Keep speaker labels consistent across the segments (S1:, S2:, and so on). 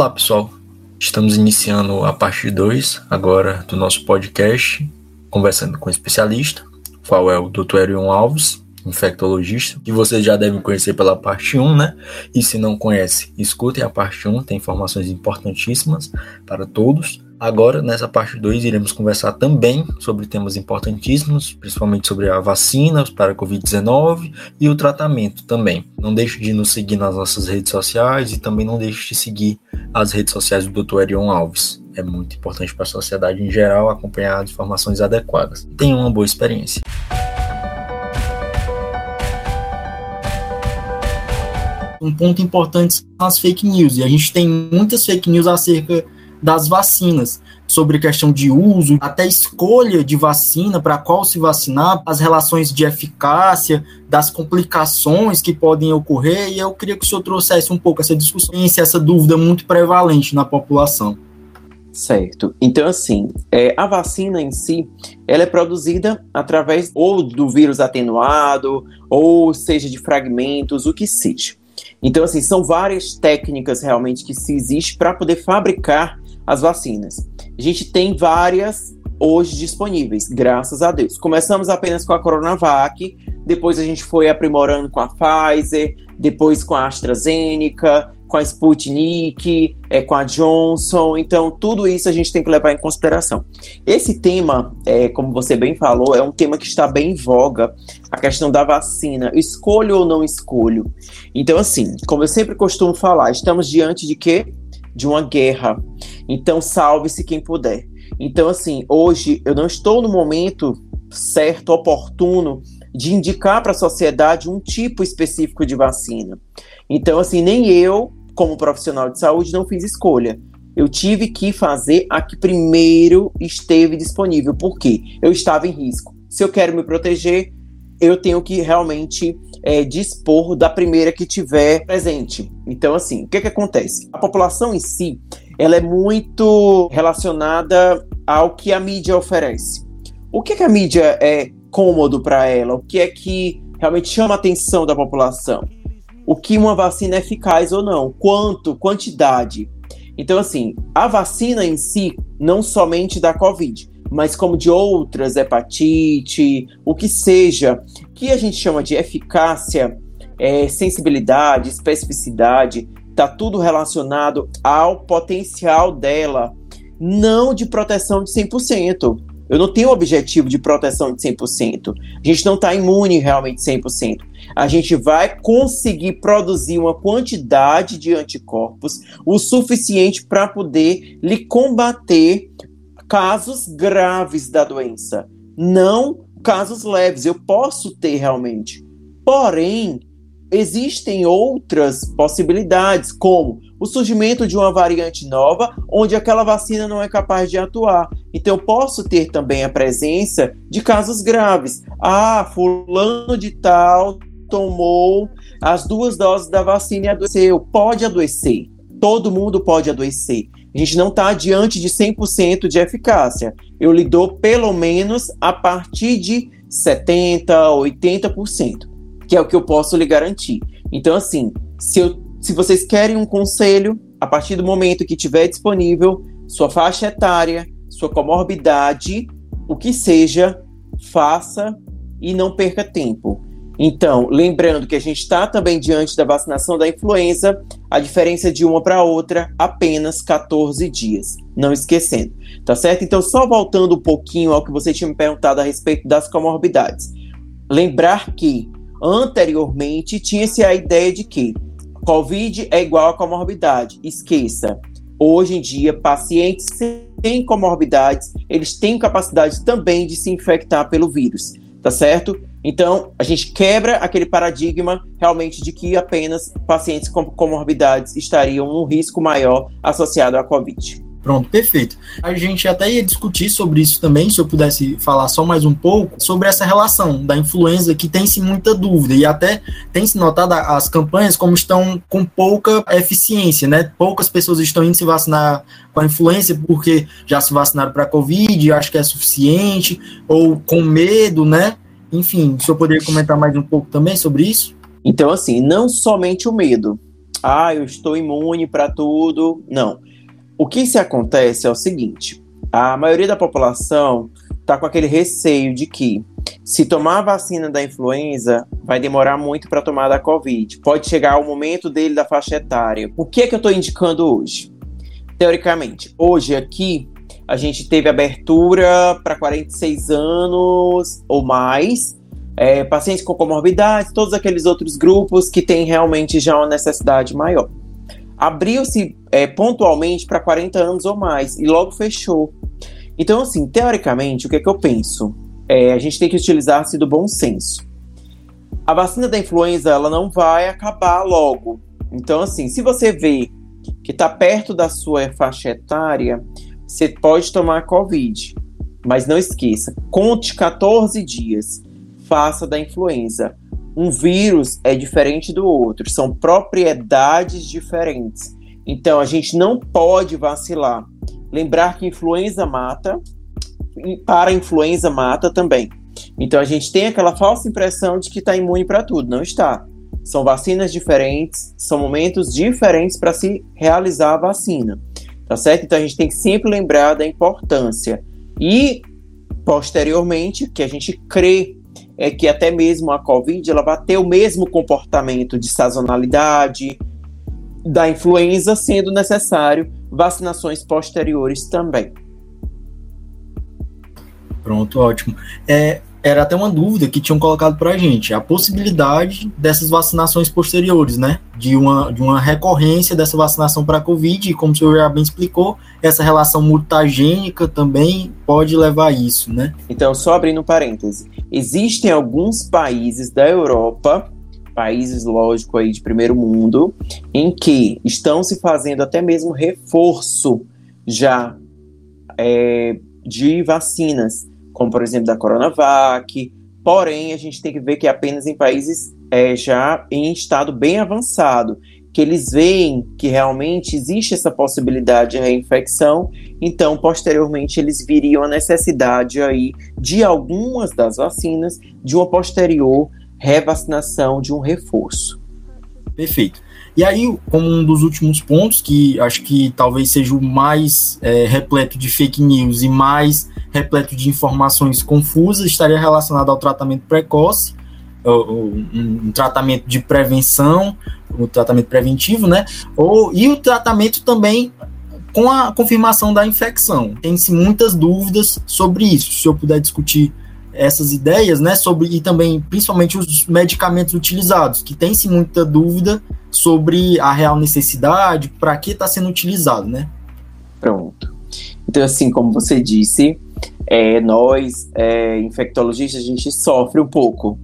S1: Olá, pessoal. Estamos iniciando a parte 2 agora do nosso podcast, conversando com um especialista, qual é o Dr. Erion Alves, infectologista, que vocês já devem conhecer pela parte 1, né? E se não conhece, escutem a parte 1, tem informações importantíssimas para todos. Agora, nessa parte 2, iremos conversar também sobre temas importantíssimos, principalmente sobre a vacina para a Covid-19 e o tratamento também. Não deixe de nos seguir nas nossas redes sociais e também não deixe de seguir as redes sociais do Dr. Erion Alves. É muito importante para a sociedade em geral acompanhar as informações adequadas. Tenha uma boa experiência.
S2: Um ponto importante são as fake news, e a gente tem muitas fake news acerca das vacinas, sobre questão de uso, até escolha de vacina, para qual se vacinar, as relações de eficácia, das complicações que podem ocorrer, e eu queria que o senhor trouxesse um pouco essa discussão, essa dúvida muito prevalente na população.
S3: Certo. Então, assim, é, a vacina em si, ela é produzida através ou do vírus atenuado, ou seja, de fragmentos, o que seja. Então, assim, são várias técnicas realmente que se existe para poder fabricar as vacinas. A gente tem várias hoje disponíveis, graças a Deus. Começamos apenas com a Coronavac, depois a gente foi aprimorando com a Pfizer, depois com a AstraZeneca, com a Sputnik, é, com a Johnson. Então, tudo isso a gente tem que levar em consideração. Esse tema, é, como você bem falou, é um tema que está bem em voga, a questão da vacina. Escolho ou não escolho? Então, assim, como eu sempre costumo falar, estamos diante de quê? De uma guerra. Então, salve-se quem puder. Então, assim, hoje eu não estou no momento certo, oportuno, de indicar para a sociedade um tipo específico de vacina. Então, assim, nem eu, como profissional de saúde, não fiz escolha. Eu tive que fazer a que primeiro esteve disponível. Por quê? Eu estava em risco. Se eu quero me proteger, eu tenho que realmente é, dispor da primeira que tiver presente. Então, assim, o que, que acontece? A população em si, ela é muito relacionada ao que a mídia oferece. O que, que a mídia é cômodo para ela? O que é que realmente chama a atenção da população? O que uma vacina é eficaz ou não? Quanto? Quantidade? Então, assim, a vacina em si, não somente da Covid, mas como de outras, hepatite, o que seja, que a gente chama de eficácia, é, sensibilidade, especificidade, está tudo relacionado ao potencial dela, não de proteção de 100%. Eu não tenho objetivo de proteção de 100%. A gente não está imune realmente 100%. A gente vai conseguir produzir uma quantidade de anticorpos o suficiente para poder lhe combater casos graves da doença, não casos leves. Eu posso ter realmente. Porém, existem outras possibilidades, como o surgimento de uma variante nova, onde aquela vacina não é capaz de atuar. Então, eu posso ter também a presença de casos graves. Ah, fulano de tal tomou as duas doses da vacina e adoeceu. Pode adoecer. Todo mundo pode adoecer. A gente não está diante de 100% de eficácia. Eu lhe dou pelo menos a partir de 70%, 80% que é o que eu posso lhe garantir. Então, assim, se, eu, se vocês querem um conselho, a partir do momento que tiver disponível, sua faixa etária, sua comorbidade, o que seja, faça e não perca tempo. Então, lembrando que a gente está também diante da vacinação da influenza, a diferença de uma para outra, apenas 14 dias. Não esquecendo, tá certo? Então, só voltando um pouquinho ao que você tinha me perguntado a respeito das comorbidades. Lembrar que Anteriormente, tinha-se a ideia de que Covid é igual a comorbidade. Esqueça. Hoje em dia, pacientes sem comorbidades, eles têm capacidade também de se infectar pelo vírus, tá certo? Então, a gente quebra aquele paradigma realmente de que apenas pacientes com comorbidades estariam num risco maior associado à Covid.
S2: Pronto, perfeito. A gente até ia discutir sobre isso também, se eu pudesse falar só mais um pouco, sobre essa relação da influenza, que tem-se muita dúvida, e até tem-se notado as campanhas como estão com pouca eficiência, né? Poucas pessoas estão indo se vacinar com a influenza porque já se vacinaram para a Covid, acho que é suficiente, ou com medo, né? Enfim, se eu poderia comentar mais um pouco também sobre isso?
S3: Então, assim, não somente o medo, ah, eu estou imune para tudo. Não. O que se acontece é o seguinte: a maioria da população está com aquele receio de que se tomar a vacina da influenza, vai demorar muito para tomar da Covid. Pode chegar o momento dele da faixa etária. O que é que eu estou indicando hoje? Teoricamente, hoje aqui a gente teve abertura para 46 anos ou mais, é, pacientes com comorbidades, todos aqueles outros grupos que têm realmente já uma necessidade maior. Abriu-se é, pontualmente para 40 anos ou mais e logo fechou. Então, assim, teoricamente, o que é que eu penso? É, a gente tem que utilizar-se do bom senso. A vacina da influenza, ela não vai acabar logo. Então, assim, se você vê que está perto da sua faixa etária, você pode tomar Covid. Mas não esqueça, conte 14 dias. Faça da influenza. Um vírus é diferente do outro, são propriedades diferentes. Então, a gente não pode vacilar. Lembrar que influenza mata, para influenza mata também. Então a gente tem aquela falsa impressão de que está imune para tudo. Não está. São vacinas diferentes, são momentos diferentes para se realizar a vacina. Tá certo? Então a gente tem que sempre lembrar da importância. E, posteriormente, que a gente crê é que até mesmo a Covid ela vai ter o mesmo comportamento de sazonalidade da influenza, sendo necessário vacinações posteriores também.
S2: Pronto, ótimo. É, era até uma dúvida que tinham colocado para a gente, a possibilidade dessas vacinações posteriores, né? De uma, de uma recorrência dessa vacinação para a Covid, e como o senhor já bem explicou, essa relação mutagênica também pode levar a isso, né?
S3: Então, só abrindo parêntese, existem alguns países da Europa países, lógico, aí de primeiro mundo, em que estão se fazendo até mesmo reforço já é, de vacinas, como por exemplo da Coronavac. Porém, a gente tem que ver que é apenas em países é, já em estado bem avançado, que eles veem que realmente existe essa possibilidade de reinfecção, então posteriormente eles viriam a necessidade aí de algumas das vacinas de uma posterior revacinação de um reforço.
S2: Perfeito. E aí, como um dos últimos pontos, que acho que talvez seja o mais é, repleto de fake news e mais repleto de informações confusas, estaria relacionado ao tratamento precoce, um, tratamento de prevenção, o um tratamento preventivo, né? Ou, e o tratamento também com a confirmação da infecção. Tem-se muitas dúvidas sobre isso. Se eu puder discutir essas ideias, né, sobre e também principalmente os medicamentos utilizados, que tem-se muita dúvida sobre a real necessidade, para que está sendo utilizado, né?
S3: Pronto. Então, assim, como você disse, é, nós, é, infectologistas, a gente sofre um pouco,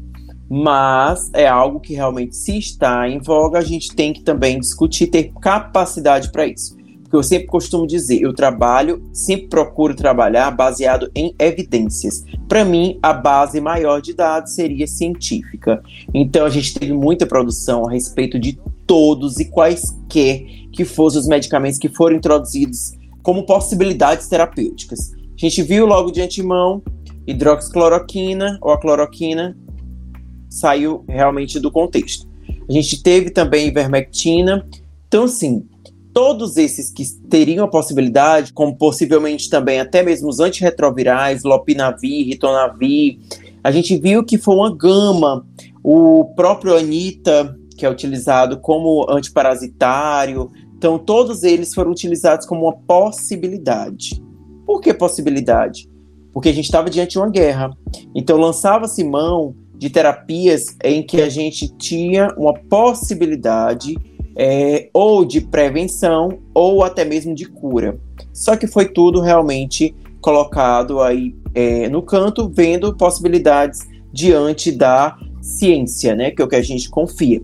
S3: mas é algo que realmente, se está em voga, a gente tem que também discutir, ter capacidade para isso. Eu sempre costumo dizer, eu trabalho, sempre procuro trabalhar baseado em evidências. Para mim, a base maior de dados seria científica. Então, a gente teve muita produção a respeito de todos e quaisquer que fossem os medicamentos que foram introduzidos como possibilidades terapêuticas. A gente viu logo de antemão hidroxicloroquina ou a cloroquina saiu realmente do contexto. A gente teve também ivermectina. Então, assim, todos esses que teriam a possibilidade, como possivelmente também até mesmo os antirretrovirais, lopinavir, ritonavir, a gente viu que foi uma gama. O próprio Anita, que é utilizado como antiparasitário, então todos eles foram utilizados como uma possibilidade. Por que possibilidade? Porque a gente estava diante de uma guerra. Então lançava-se mão de terapias em que a gente tinha uma possibilidade é, ou de prevenção ou até mesmo de cura. Só que foi tudo realmente colocado aí é, no canto, vendo possibilidades diante da ciência, né, que é o que a gente confia.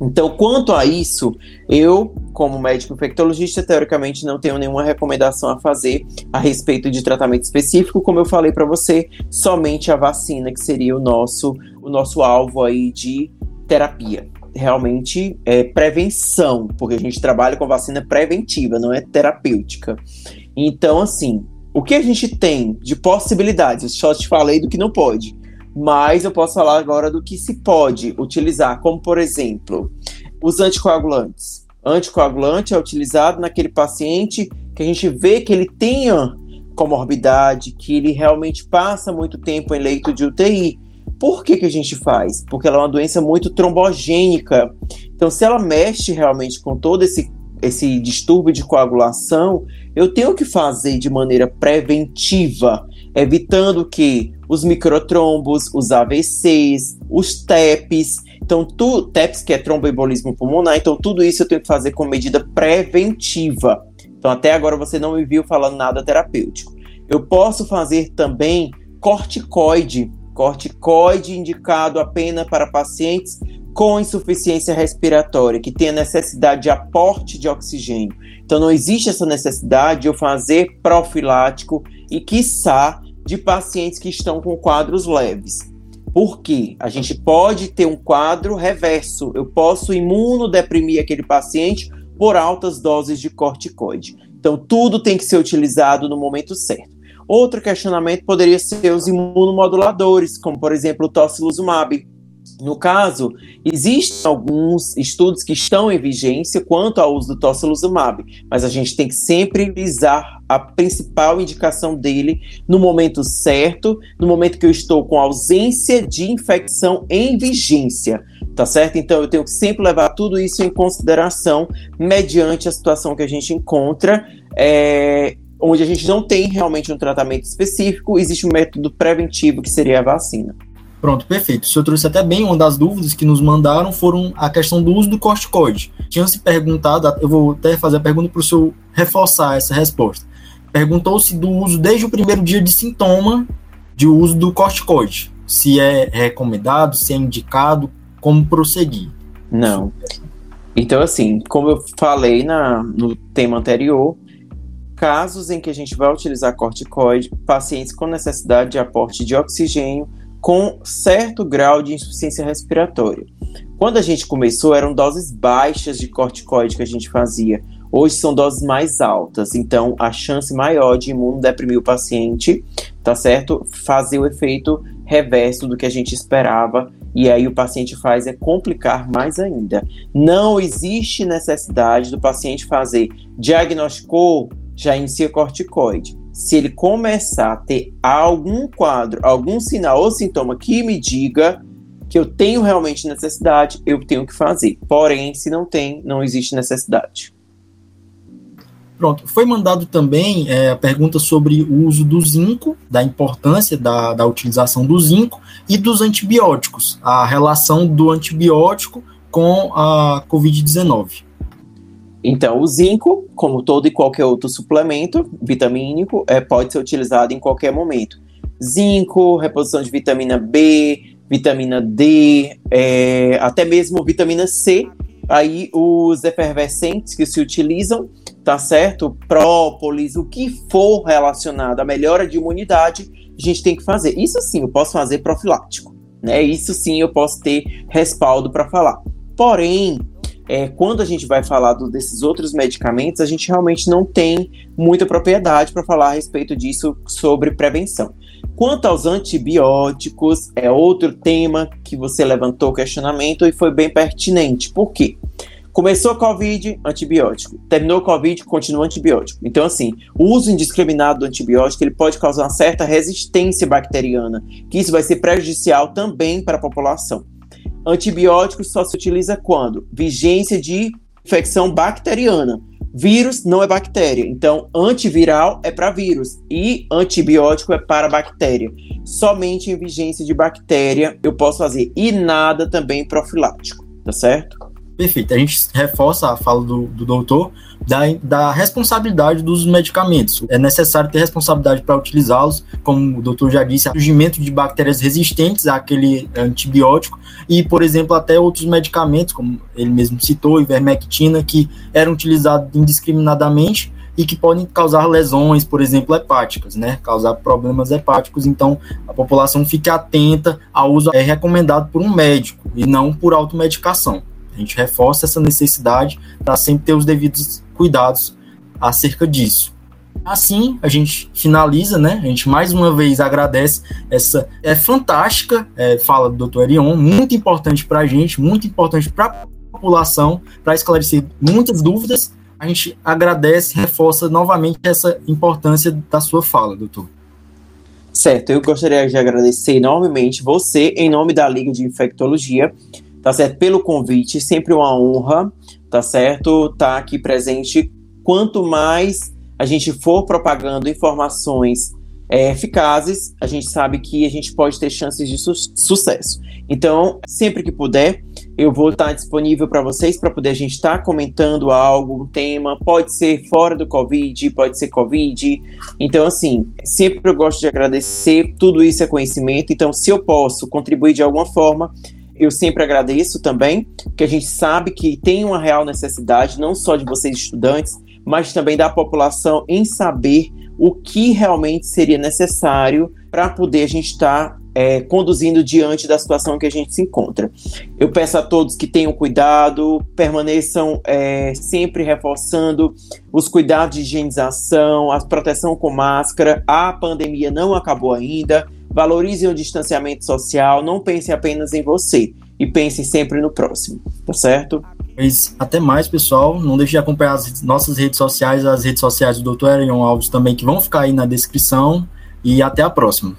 S3: Então, quanto a isso, eu, como médico infectologista, teoricamente não tenho nenhuma recomendação a fazer a respeito de tratamento específico, como eu falei para você, somente a vacina que seria o nosso o nosso alvo aí de terapia realmente é prevenção, porque a gente trabalha com vacina preventiva, não é terapêutica. Então, assim, o que a gente tem de possibilidades? Só te falei do que não pode, mas eu posso falar agora do que se pode utilizar, como por exemplo, os anticoagulantes. Anticoagulante é utilizado naquele paciente que a gente vê que ele tenha comorbidade, que ele realmente passa muito tempo em leito de UTI. Por que, que a gente faz? Porque ela é uma doença muito trombogênica. Então, se ela mexe realmente com todo esse, esse distúrbio de coagulação, eu tenho que fazer de maneira preventiva, evitando que os microtrombos, os AVCs, os TEPs, então tu, TEPs que é tromboembolismo pulmonar, então tudo isso eu tenho que fazer com medida preventiva. Então até agora você não me viu falando nada terapêutico. Eu posso fazer também corticoide, corticoide indicado apenas para pacientes com insuficiência respiratória, que tem a necessidade de aporte de oxigênio. Então não existe essa necessidade de eu fazer profilático e quiçá de pacientes que estão com quadros leves. Porque a gente pode ter um quadro reverso. Eu posso imunodeprimir aquele paciente por altas doses de corticoide. Então, tudo tem que ser utilizado no momento certo. Outro questionamento poderia ser os imunomoduladores, como por exemplo o tocilizumab, no caso, existem alguns estudos que estão em vigência quanto ao uso do tocilizumab, mas a gente tem que sempre visar a principal indicação dele no momento certo, no momento que eu estou com ausência de infecção em vigência, tá certo? Então eu tenho que sempre levar tudo isso em consideração mediante a situação que a gente encontra. É, onde a gente não tem realmente um tratamento específico, existe um método preventivo que seria a vacina.
S2: Pronto, perfeito. O senhor trouxe até bem uma das dúvidas que nos mandaram foram a questão do uso do corticoide. Tinham se perguntado, eu vou até fazer a pergunta para o senhor reforçar essa resposta. Perguntou-se do uso desde o primeiro dia de sintoma de uso do corticoide. Se é recomendado, se é indicado, como prosseguir.
S3: Não. Então, assim, como eu falei na, no tema anterior, casos em que a gente vai utilizar corticoide, pacientes com necessidade de aporte de oxigênio com certo grau de insuficiência respiratória. Quando a gente começou, eram doses baixas de corticoide que a gente fazia. Hoje são doses mais altas, então a chance maior de imunodeprimir o paciente, tá certo? Fazer o efeito reverso do que a gente esperava e aí o paciente faz é complicar mais ainda. Não existe necessidade do paciente fazer diagnosticou, já inicia corticoide se ele começar a ter algum quadro, algum sinal ou sintoma que me diga que eu tenho realmente necessidade, eu tenho que fazer. Porém, se não tem, não existe necessidade.
S2: Pronto, foi mandado também é, a pergunta sobre o uso do zinco, da importância da, da utilização do zinco e dos antibióticos, a relação do antibiótico com a Covid-19.
S3: Então, o zinco, como todo e qualquer outro suplemento vitamínico, é, pode ser utilizado em qualquer momento. Zinco, reposição de vitamina B, vitamina D, é, até mesmo vitamina C. Aí os efervescentes que se utilizam, tá certo? Própolis, o que for relacionado à melhora de imunidade, a gente tem que fazer. Isso sim, eu posso fazer profilático, né? Isso sim, eu posso ter respaldo para falar. Porém, é, quando a gente vai falar do, desses outros medicamentos, a gente realmente não tem muita propriedade para falar a respeito disso sobre prevenção. Quanto aos antibióticos, é outro tema que você levantou questionamento e foi bem pertinente. Por quê? Começou a Covid, antibiótico. Terminou a Covid, continua antibiótico. Então, assim, o uso indiscriminado do antibiótico ele pode causar uma certa resistência bacteriana, que isso vai ser prejudicial também para a população. Antibióticos só se utiliza quando? Vigência de infecção bacteriana. Vírus não é bactéria, então antiviral é para vírus e antibiótico é para bactéria. Somente em vigência de bactéria eu posso fazer e nada também profilático, tá certo?
S2: Perfeito. A gente reforça a fala do, do doutor da, da responsabilidade dos medicamentos. É necessário ter responsabilidade para utilizá-los, como o doutor já disse, surgimento de bactérias resistentes àquele antibiótico e, por exemplo, até outros medicamentos, como ele mesmo citou, ivermectina, que eram utilizados indiscriminadamente e que podem causar lesões, por exemplo, hepáticas, né? Causar problemas hepáticos. Então, a população fique atenta ao uso é recomendado por um médico e não por automedicação. A gente reforça essa necessidade para sempre ter os devidos cuidados acerca disso. Assim, a gente finaliza, né? A gente mais uma vez agradece essa é fantástica é, fala do Dr. Erion, muito importante para a gente, muito importante para a população para esclarecer muitas dúvidas. A gente agradece, reforça novamente essa importância da sua fala, doutor.
S3: Certo, eu gostaria de agradecer enormemente você, em nome da Liga de Infectologia, tá certo? Pelo convite, sempre uma honra, tá certo? Tá aqui presente. Quanto mais a gente for propagando informações é, eficazes, a gente sabe que a gente pode ter chances de su sucesso. Então, sempre que puder, eu vou estar disponível para vocês para poder a gente estar tá comentando algo, um tema, pode ser fora do Covid, pode ser Covid. Então, assim, sempre eu gosto de agradecer, tudo isso é conhecimento. Então, se eu posso contribuir de alguma forma, eu sempre agradeço também, porque a gente sabe que tem uma real necessidade, não só de vocês estudantes, mas também da população em saber o que realmente seria necessário para poder a gente estar tá, é, conduzindo diante da situação que a gente se encontra. Eu peço a todos que tenham cuidado, permaneçam é, sempre reforçando os cuidados de higienização, a proteção com máscara. A pandemia não acabou ainda. Valorizem o distanciamento social, não pense apenas em você e pense sempre no próximo, tá certo?
S2: Mas até mais, pessoal. Não deixe de acompanhar as nossas redes sociais, as redes sociais do Dr. Erion Alves também, que vão ficar aí na descrição. E até a próxima.